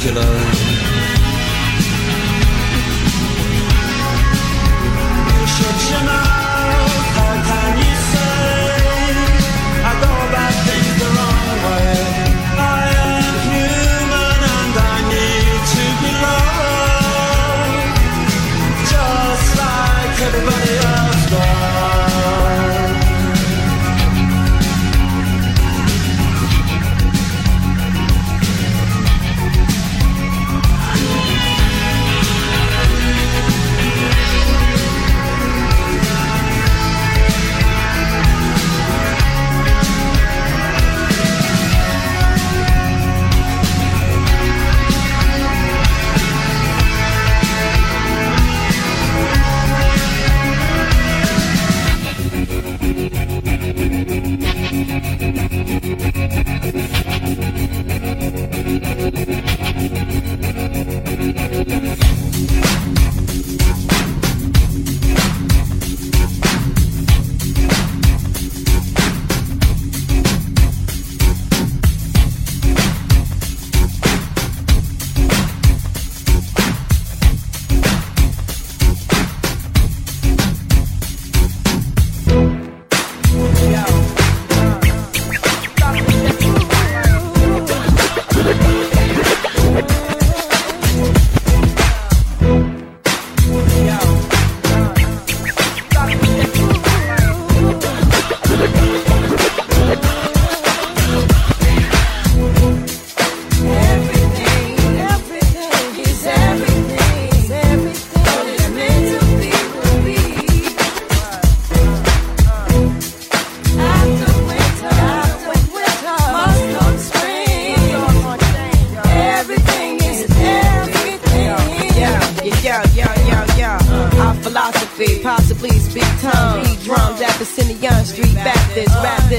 particular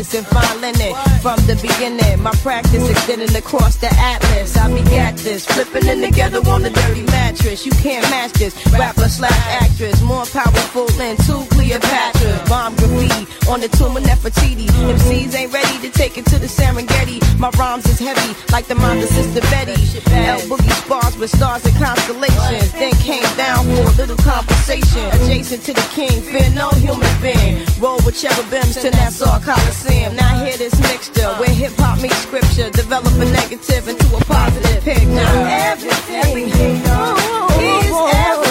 Fine linen. From the beginning, my practice extending across the atlas. I begat this, flipping it together on the dirty mattress. You can't match this. Rapper slash actress, more powerful than two Cleopatra. Bomb graffiti on the tomb of Nefertiti. MCs ain't ready to take it to the Serengeti. My rhymes is heavy, like the mind of Sister Betty. L Boogie spars with stars and constellations. Then came down for a little conversation. Adjacent to the king, fear no human being. Roll with cherubims to Nassau Coliseum. Now hear this mixture where hip hop meets scripture. Develop a negative into a positive picture. Everything, everything, is everything.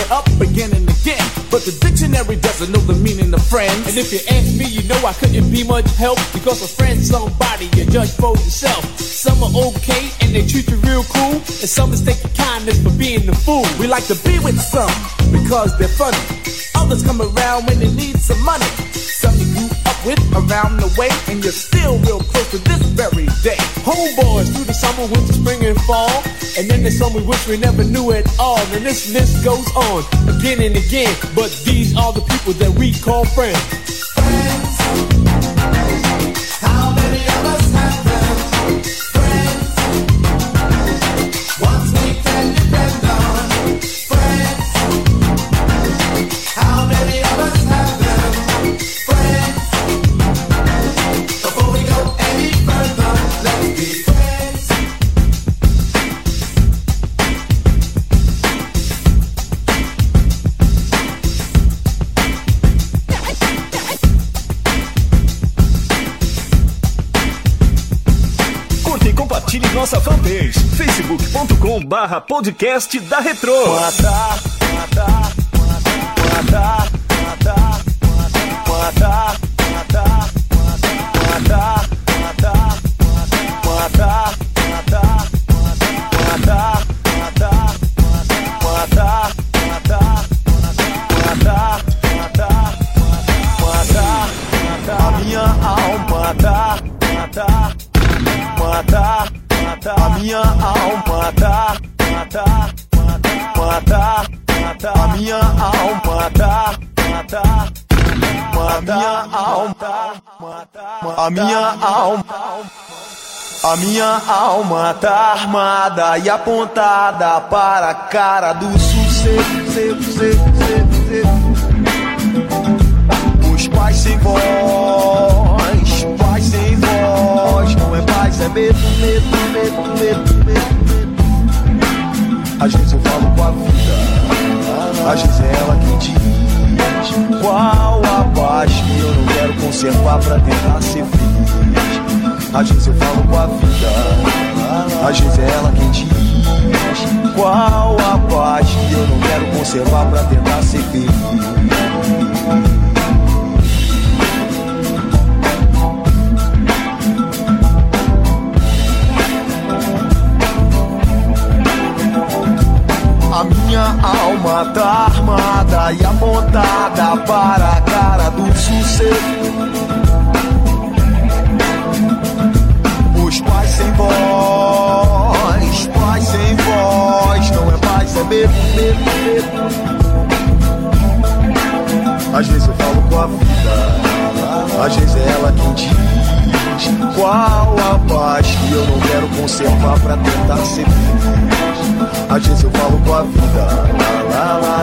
but the dictionary doesn't know the meaning of friends. And if you ask me, you know I couldn't be much help because a friend's somebody you judge for yourself. Some are okay and they treat you real cool, and some mistake your kindness for being a fool. We like to be with some because they're funny. Others come around when they need some money. With around the way, and you're still real close to this very day. Homeboys through the summer, winter, spring, and fall. And then there's some we wish we never knew at all. And this list goes on again and again. But these are the people that we call friends. How barra podcast da Retro. A minha alma, a minha alma. A minha alma tá armada e apontada para a cara do sucesso. Os pais sem voz, pais sem voz. Não é paz, é medo, medo, medo, medo, medo. Às vezes eu falo com a vida, às vezes é ela quem diz qual conservar pra tentar ser feliz. Às vezes eu falo com a vida, às vezes é ela quem diz qual a paz que eu não quero conservar pra tentar ser feliz. A minha alma tá armada e apontada para voz, pais sem voz, não é paz, é medo, medo. Às vezes eu falo com a vida, às vezes é ela quem diz qual a paz que eu não quero conservar pra tentar ser feliz. Às vezes eu falo com a vida,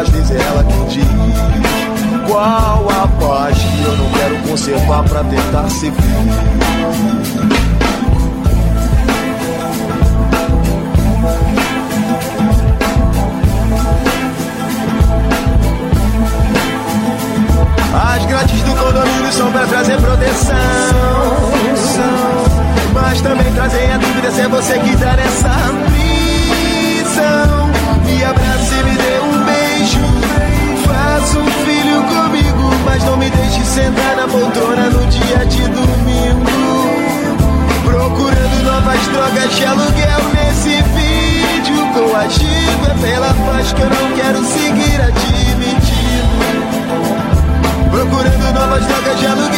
às vezes é ela quem diz qual a paz que eu não quero conservar pra tentar ser feliz. As grades do condomínio são pra trazer proteção. Mas também trazem a dúvida se é você que tá nessa missão. Me abraça e me dê um beijo. Faça um filho comigo, mas não me deixe sentar na poltrona no dia de domingo. Procurando novas drogas de aluguel nesse vídeo coagido. É pela paz que eu não quero seguir Procurando novas drogas